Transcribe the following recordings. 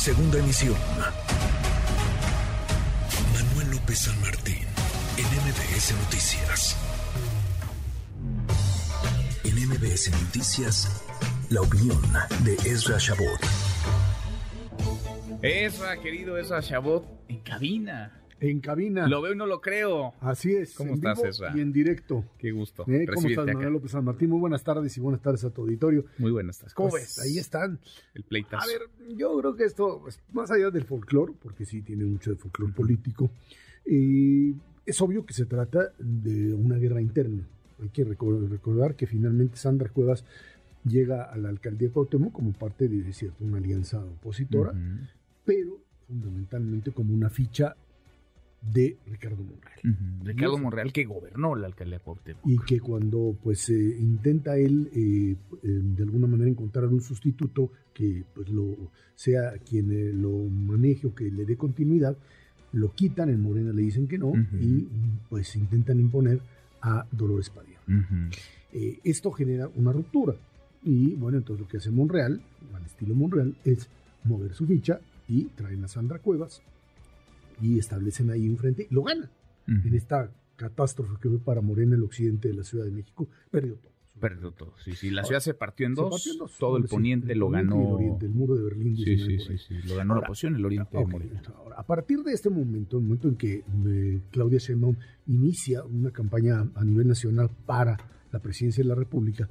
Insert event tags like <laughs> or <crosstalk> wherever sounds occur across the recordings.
Segunda emisión. Manuel López San Martín, en MBS Noticias. En MBS Noticias, la opinión de Ezra Shabot. Ezra, querido Ezra Shabot, en cabina. En cabina. Lo veo y no lo creo. Así es. ¿Cómo en estás, vivo? Y en directo. Qué gusto. ¿Eh? ¿Cómo estás, acá. Manuel López San Martín? Muy buenas tardes y buenas tardes a tu auditorio. Muy buenas tardes. ¿Cómo Pues, ves? Ahí están. El pleitazo. A ver, yo creo que esto, pues, más allá del folclore, porque sí tiene mucho de folclore político, eh, es obvio que se trata de una guerra interna. Hay que recor- recordar que finalmente Sandra Cuevas llega a la alcaldía de Cuauhtémoc como parte de, cierto, una alianza opositora, pero fundamentalmente como una ficha de Ricardo Monreal. Ricardo Monreal que gobernó la alcaldía de Cuauhtémoc. y que cuando pues eh, intenta él eh, eh, de alguna manera encontrar un sustituto que pues lo sea quien eh, lo maneje o que le dé continuidad lo quitan en Morena le dicen que no y pues intentan imponer a Dolores Padilla. Esto genera una ruptura. Y bueno entonces lo que hace Monreal al estilo Monreal es mover su ficha y traen a Sandra Cuevas y establecen ahí un frente y lo ganan en esta catástrofe que fue para Morena el occidente de la Ciudad de México, perdió todo. Perdió todo. Sí, sí. La ciudad se partió en dos. partió en dos. Todo el Sí, poniente lo ganó. El, oriente, el muro de Berlín. Sí, 19 sí, sí, sí. Lo ganó la oposición, el oriente de Ok, Morena. ahora, a partir de este momento, el momento en que eh, Claudia Sheinbaum inicia una campaña a nivel nacional para la presidencia de la República,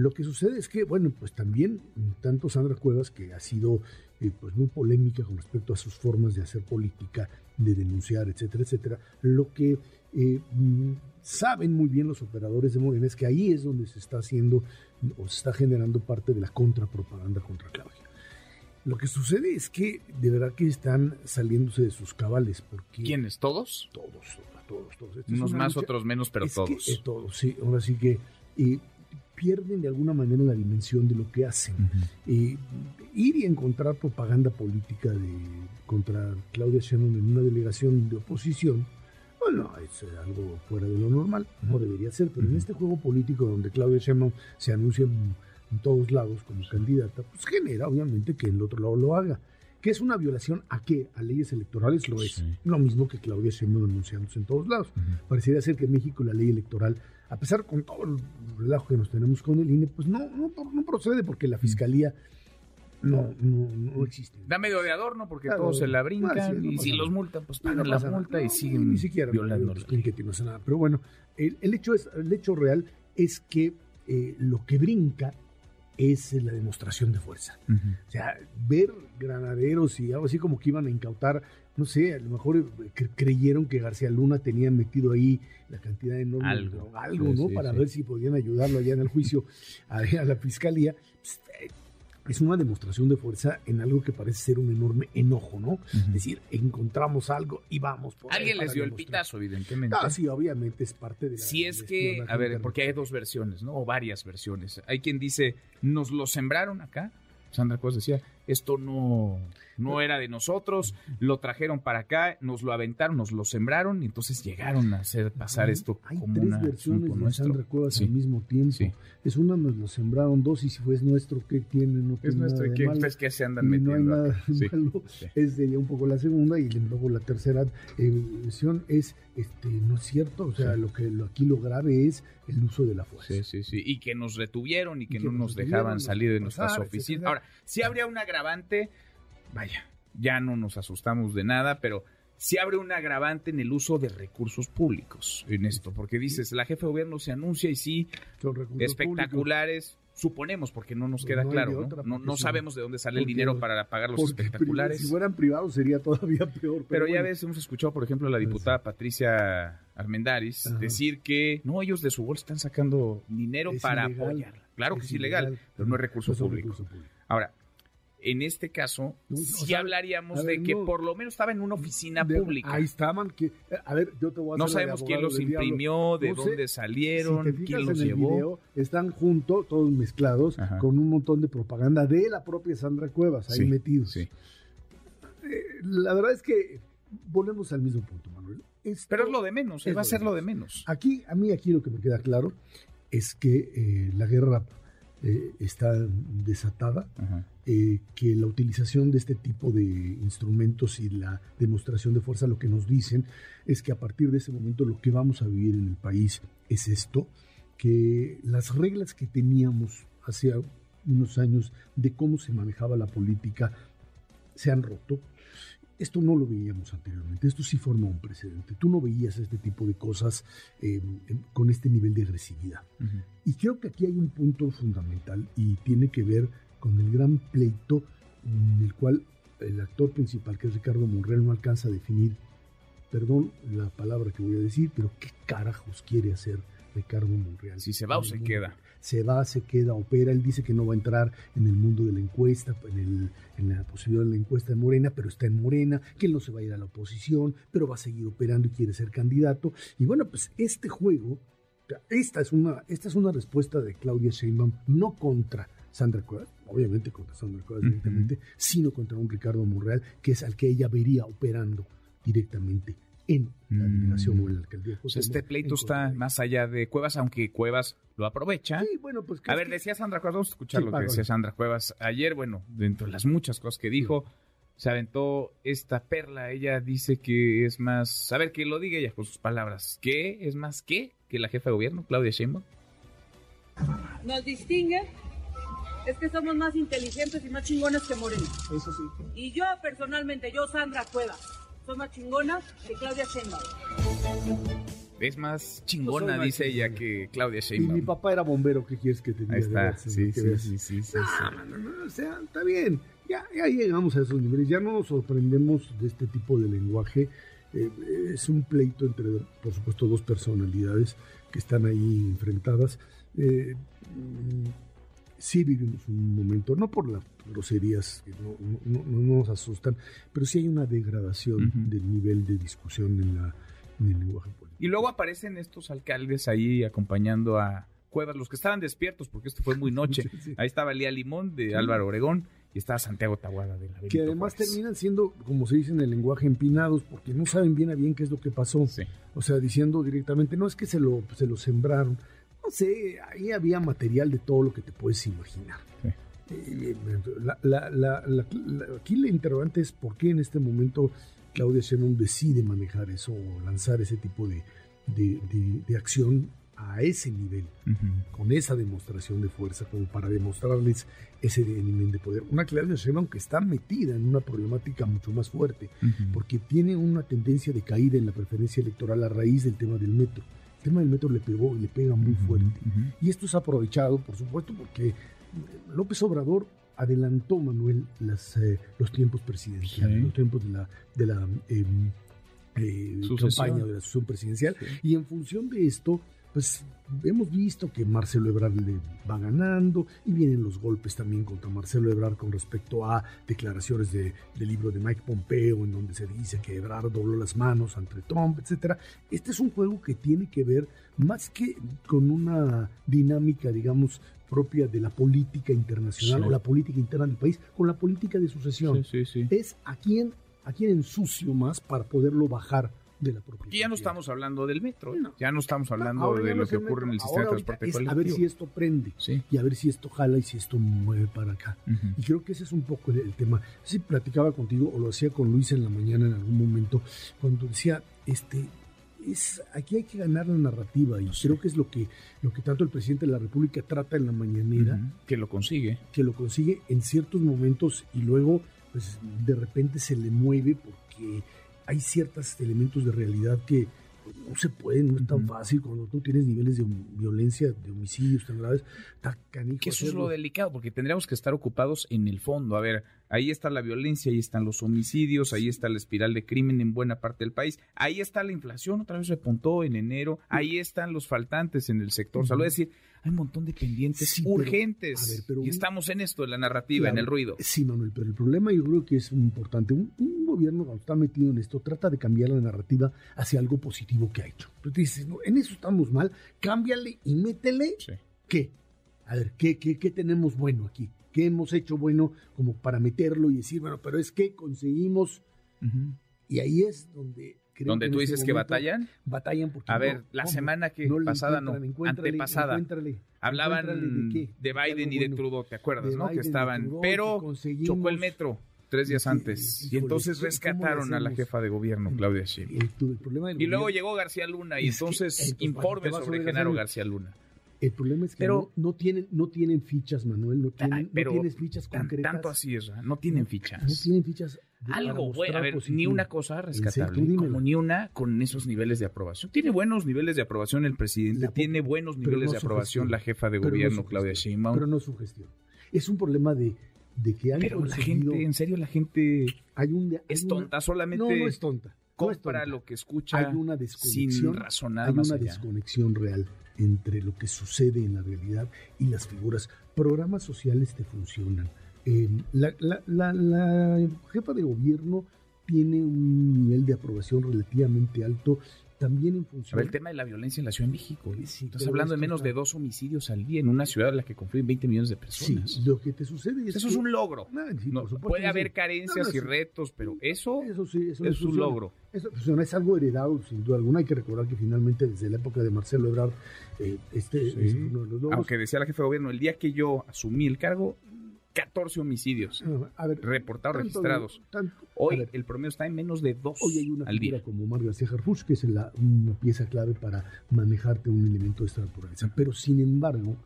lo que sucede es que, bueno, pues también tanto Sandra Cuevas, que ha sido eh, pues muy polémica con respecto a sus formas de hacer política, de denunciar, etcétera, etcétera, lo que eh, mm, saben muy bien los operadores de Morena es que ahí es donde se está haciendo o se está generando parte de la contrapropaganda contra Claudia. Lo que sucede es que de verdad que están saliéndose de sus cabales porque ¿Quiénes? ¿Todos? todos, todos, todos. Esta Unos más, lucha- otros menos, pero es que, todos. eh, todos, sí. Ahora sí que eh, pierden de alguna manera la dimensión de lo que hacen. Ujú. Eh, ir y encontrar propaganda política de contra Claudia Sheinbaum en una delegación de oposición, bueno, es eh, algo fuera de lo normal, no debería ser, pero en Ujú. este juego político donde Claudia Sheinbaum se anuncia en, en todos lados como candidata, pues genera obviamente que el otro lado lo haga. ¿Que es una violación a qué? A leyes electorales lo es. Sí. Lo mismo que Claudia Sheinbaum anunciándose en todos lados. Ujú. Pareciera ser que en México la ley electoral, a pesar con todo el relajo que nos tenemos con el INE, pues no, no, no procede porque la fiscalía no, no, no existe. Da medio de adorno porque Claro. todos se la brincan Ah, sí, no y si nada. los multan, pues no pagan la nada. multa y No, siguen ni siquiera violando pues, la nada. Pero bueno, el, el hecho es, el hecho real es que eh, lo que brinca es la demostración de fuerza. O sea, ver granaderos y algo así como que iban a incautar, no sé, a lo mejor eh, cre- creyeron que García Luna tenía metido ahí la cantidad enorme de Algo. droga, algo, Sí, ¿no? sí, Para sí. ver si podían ayudarlo allá en el juicio a, <laughs> a la fiscalía. Pues, eh, es una demostración de fuerza en algo que parece ser un enorme enojo, ¿no? Es decir, encontramos algo y vamos. por Alguien les dio el pitazo, evidentemente. Ah, sí, obviamente es parte de la. Si es que, a ver, porque hay dos versiones, ¿no? O varias versiones. Hay quien dice, nos lo sembraron acá. Sandra Cuevas decía, esto no, no era de nosotros, lo trajeron para acá, nos lo aventaron, nos lo sembraron y entonces llegaron a hacer pasar Hay- esto Hay como tres una versiones de. Sandra Cuevas Sí. al mismo tiempo. Sí. Es una, nos lo sembraron dos, y si fue es nuestro, ¿qué tiene? No Es tiene nuestro, nada ¿y de qué, malo. ustedes qué se andan Y no hay metiendo? nada acá? de Sí. malo. Sí. Es de un poco la segunda, y luego la tercera eh, versión es, este, no es cierto, o sea, Sí. lo que lo, aquí lo grave es el uso de la fuerza. Sí, sí, sí. Y que nos retuvieron y que, Y que no nos dejaban salir de nuestras oficinas. Ahora, si habría un agravante, vaya, ya no nos asustamos de nada, pero sí abre un agravante en el uso de recursos públicos en esto, porque dices, la jefe de gobierno se anuncia y sí, Son recursos espectaculares, suponemos, porque no nos Pues queda no claro, ¿no? otra, No, no sabemos de dónde sale el dinero para pagar los espectaculares. Si fueran privados sería todavía peor. Pero ya bueno. ves, hemos escuchado, por ejemplo, a la diputada Patricia Armendaris Ajá. decir que no, ellos de su bolsa están sacando dinero Es para ilegal. apoyarla. Claro que Es ilegal, ilegal. pero no es recurso público. recurso público. Ahora, en este caso, No, sí sea, hablaríamos de que no. por lo menos estaba en una oficina De- pública. Ahí estaban. Que, a ver, yo te voy a no sabemos quién los diablo. imprimió, de No sé, dónde salieron, si quién los llevó. video, están juntos, todos mezclados, Ajá. con un montón de propaganda de la propia Sandra Cuevas ahí Sí, metidos. sí. Eh, la verdad es que volvemos al mismo punto, Manuel. Esto- Pero es lo de menos, es va a ser lo de menos. Aquí, a mí aquí lo que me queda claro es que eh, la guerra eh, está desatada. Ajá. Eh, que la utilización de este tipo de instrumentos y la demostración de fuerza lo que nos dicen es que a partir de ese momento lo que vamos a vivir en el país es esto, que las reglas que teníamos hace unos años de cómo se manejaba la política se han roto. Esto no lo veíamos anteriormente, esto sí forma un precedente. Tú no veías este tipo de cosas eh, con este nivel de agresividad. Y creo que aquí hay un punto fundamental y tiene que ver con el gran pleito en el cual el actor principal, que es Ricardo Monreal, no alcanza a definir, perdón la palabra que voy a decir, pero qué carajos quiere hacer Ricardo Monreal. Si se va o se queda. Se va, se queda, opera. Él dice que no va a entrar en el mundo de la encuesta, en, el, en la posibilidad de la encuesta de Morena, pero está en Morena, que él no se va a ir a la oposición, pero va a seguir operando y quiere ser candidato. Y bueno, pues este juego, esta es una, esta es una respuesta de Claudia Sheinbaum, no contra Sandra Cuevas, obviamente contra Sandra Cuevas directamente, sino contra un Ricardo Monreal, que es al que ella vería operando directamente en la delegación o en la alcaldía. Este pleito está más allá de Cuevas, aunque Cuevas lo aprovecha. Sí, bueno, pues... A ver, decía Sandra Cuevas, vamos a escuchar lo que decía Sandra Cuevas ayer, bueno, dentro de las muchas cosas que dijo, se aventó esta perla, ella dice que es más, a ver, que lo diga ella con sus palabras, ¿qué es más qué que la jefa de gobierno, Claudia Sheinbaum? Nos distingue es que somos más inteligentes y más chingonas que Morena. Eso sí. Y yo personalmente, yo Sandra Cueva, soy más chingona que Claudia Sheinbaum. Es más chingona, no dice ella, que Claudia Sheinbaum. Y mi papá era bombero, ¿qué quieres que te diga? Ahí está, sí, sí, sí, sí, sí, no, no, no, o sea, está bien. Ya, ya llegamos a esos niveles, ya no nos sorprendemos de este tipo de lenguaje. Eh, es un pleito entre, por supuesto, dos personalidades que están ahí enfrentadas. Eh, sí vivimos un momento, no por las groserías que no, nos asustan, pero sí hay una degradación del nivel de discusión en, la, el lenguaje político. Y luego aparecen estos alcaldes ahí acompañando a Cuevas, los que estaban despiertos, porque esto fue muy noche. <laughs> Ahí estaba Lía Limón de Álvaro Obregón y estaba Santiago Tahuada de la Que además terminan siendo, como se dice en el lenguaje, empinados, porque no saben bien a bien qué es lo que pasó. O sea, diciendo directamente, no es que se lo, se lo sembraron, no sé, ahí había material de todo lo que te puedes imaginar. Eh, aquí la interrogante es por qué en este momento Claudia Sheinbaum decide manejar eso o lanzar ese tipo de, de, acción a ese nivel, con esa demostración de fuerza, como para demostrarles ese nivel de poder. Una Claudia Sheinbaum que está metida en una problemática mucho más fuerte, porque tiene una tendencia de caída en la preferencia electoral a raíz del tema del metro el tema del metro le pegó y le pega muy fuerte. Y esto es aprovechado, por supuesto, porque López Obrador adelantó, Manuel, las, eh, los tiempos presidenciales, los tiempos de la, de la em, eh, campaña de la sucesión presidencial. Y en función de esto, pues hemos visto que Marcelo Ebrard le va ganando y vienen los golpes también contra Marcelo Ebrard con respecto a declaraciones de, del libro de Mike Pompeo en donde se dice que Ebrard dobló las manos ante Trump, etcétera. Este es un juego que tiene que ver más que con una dinámica, digamos, propia de la política internacional o la política interna del país, con la política de sucesión. es a quién, a quién ensucio más para poderlo bajar de la Y ya no estamos hablando del metro, ya no estamos hablando de lo que ocurre en el sistema de transporte colectivo. A ver si esto prende y a ver si esto jala y si esto mueve para acá. Y creo que ese es un poco el, tema. Si platicaba contigo o lo hacía con Luis en la mañana en algún momento, cuando decía, este, es, aquí hay que ganar la narrativa y creo que es lo que, lo que tanto el presidente de la República trata en la mañanera. Que lo consigue. Que lo consigue en ciertos momentos y luego pues de repente se le mueve porque hay ciertos elementos de realidad que no se pueden, no es tan fácil cuando tú tienes niveles de violencia, de homicidios tan graves, está canijo. Que eso es lo delicado, porque tendríamos que estar ocupados en el fondo. A ver, ahí está la violencia, ahí están los homicidios, ahí está la espiral de crimen en buena parte del país, ahí está la inflación, otra vez repuntó en enero, ahí están los faltantes en el sector salud. Es decir, hay un montón de pendientes urgentes. y estamos en esto, en la narrativa, en el ruido. Sí, Manuel, pero el problema yo creo que es importante. Un, gobierno cuando está metido en esto trata de cambiar la narrativa hacia algo positivo que ha hecho. Pero tú dices, no, en eso estamos mal, cámbiale y métele qué. A ver, ¿qué, qué, qué tenemos bueno aquí? ¿Qué hemos hecho bueno como para meterlo y decir, bueno, pero es que conseguimos... Y ahí es donde Donde tú este dices que batallan. Batallan porque A no, ver, la ¿cómo? semana que le pasada no, antepasada. Hablaban de, qué, de Biden y de. Trudeau, ¿te acuerdas, no? Biden, que estaban, Trudeau, pero que chocó el metro tres días antes. Y entonces ¿cómo le rescataron a la jefa de gobierno, Claudia Sheinbaum. Y luego llegó García Luna y Es que, entonces entonces, informe sobre Genaro García Luna. El problema es que Pero- no, no tienen, no tienen fichas, Manuel, no tienen, no tienes fichas concretas. tanto así es, no tienen No fichas. tienen fichas. Algo bueno, a ver, ni una cosa rescatable, como ni una con esos niveles de aprobación. Tiene buenos niveles de aprobación el presidente, La tiene buenos niveles no de aprobación gestión. la jefa de no gobierno, Claudia. Sheinbaum. Pero no su gestión. Es un problema de, de que han Pero la gente, en serio, la gente hay un, hay es una- tonta, solamente No, no es tonta. no es compra tonta. lo que escucha Hay una sin desconexión. razonar hay más una allá. desconexión real entre lo que sucede en la realidad y las figuras. Programas sociales te funcionan. La- la jefa de gobierno tiene un nivel de aprobación relativamente alto, también en función... ver, el tema de la violencia en la Ciudad de México. ¿eh? Sí, Estás pero hablando de menos de dos homicidios al día en una ciudad en la que confluyen 20 millones de Sí, personas. lo que te sucede es Eso que- es un logro. Ah, sí, No, puede haber sí. carencias No, y sí. retos, pero eso, Eso sí, eso es un funciona. logro. Eso funciona, es algo heredado, sin duda alguna. Hay que recordar que finalmente, desde la época de Marcelo Ebrard, eh, este Sí. es uno de los logros. Aunque decía la jefa de gobierno, el día que yo asumí el cargo, 14 homicidios a ver, reportados, tanto- registrados. tanto- Hoy ver, el promedio está en menos de dos hoy hay una al figura día. como Omar García Harfuch, que es la, una pieza clave para manejarte un elemento de esta naturaleza. Pero sin embargo,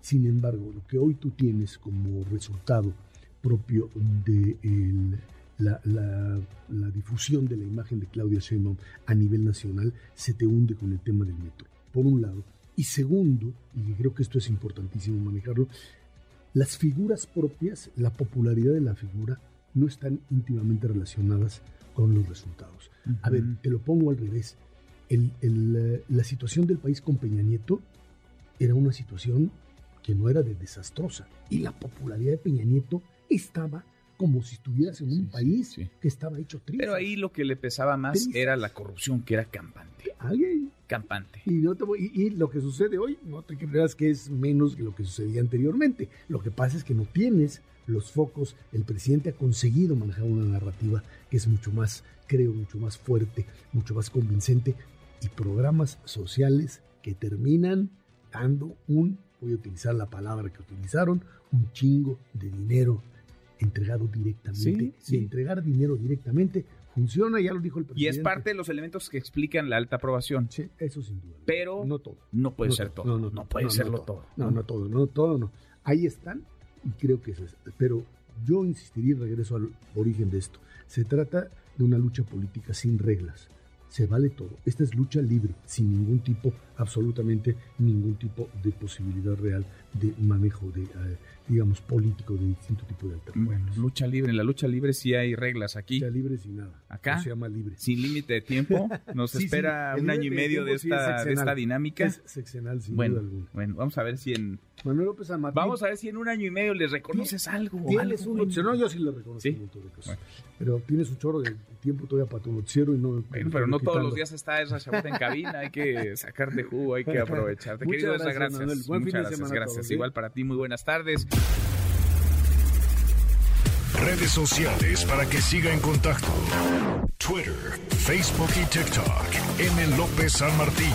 sin embargo, lo que hoy tú tienes como resultado propio de el- la, la- la difusión de la imagen de Claudia Sheinbaum a nivel nacional se te hunde con el tema del metro, por un lado. Y segundo, y creo que esto es importantísimo manejarlo, las figuras propias, la popularidad de la figura, no están íntimamente relacionadas con los resultados. A ver, te lo pongo al revés. El- el, eh, la situación del país con Peña Nieto era una situación que no era de desastrosa. Y la popularidad de Peña Nieto estaba como si estuvieras en un Sí, país sí. que estaba hecho triste. Pero ahí lo que le pesaba más era la corrupción, que era campante. Campante. Y, no te voy- y- y lo que sucede hoy, no te creas que es menos que lo que sucedía anteriormente. Lo que pasa es que no tienes los focos. El presidente ha conseguido manejar una narrativa que es mucho más, creo, mucho más fuerte, mucho más convincente. Y programas sociales que terminan dando un, voy a utilizar la palabra que utilizaron, un chingo de dinero entregado directamente. Sí, sí. Y entregar dinero directamente funciona, ya lo dijo el Y presidente. es parte de los elementos que explican la alta aprobación. Sí, eso sin duda. Pero no todo. no puede No ser todo, todo. no, No, no, puede serlo todo. No, no todo, no todo, no. Ahí están y creo que eso es. Pero yo insistiría y regreso al origen de esto. Se trata de una lucha política sin reglas. Se vale todo. Esta es lucha libre, sin ningún tipo, absolutamente ningún tipo de posibilidad real de manejo de, eh, digamos, político de distinto tipo de Bueno, alternativas. lucha libre. En la lucha libre sí hay reglas aquí. Lucha libre sin nada. Acá, No se llama libre. Sin límite de tiempo. <laughs> Nos Sí, espera un año y de medio de tiempo sí es esta, de esta dinámica. Es sexenal, sin bueno, duda alguna. bueno, vamos a ver si en Manuel López San Martín. vamos a ver si en un año y medio les reconoces algo. Tienes algo un noticiero, no, yo sí le reconozco ¿Sí? un montón de cosas. Bueno. Pero tienes un chorro de tiempo todavía para tu noticiero y no. Bueno, pero no todos los días está esa chabota en cabina, hay que sacarte jugo, hay que aprovecharte. Muchas Querido gracias, gracias. Manuel. Buen fin Muchas de gracias, semana a gracias. todos, ¿sí? Igual para ti, muy buenas tardes. Redes sociales para que siga en contacto: Twitter, Facebook y TikTok. M. López San Martín.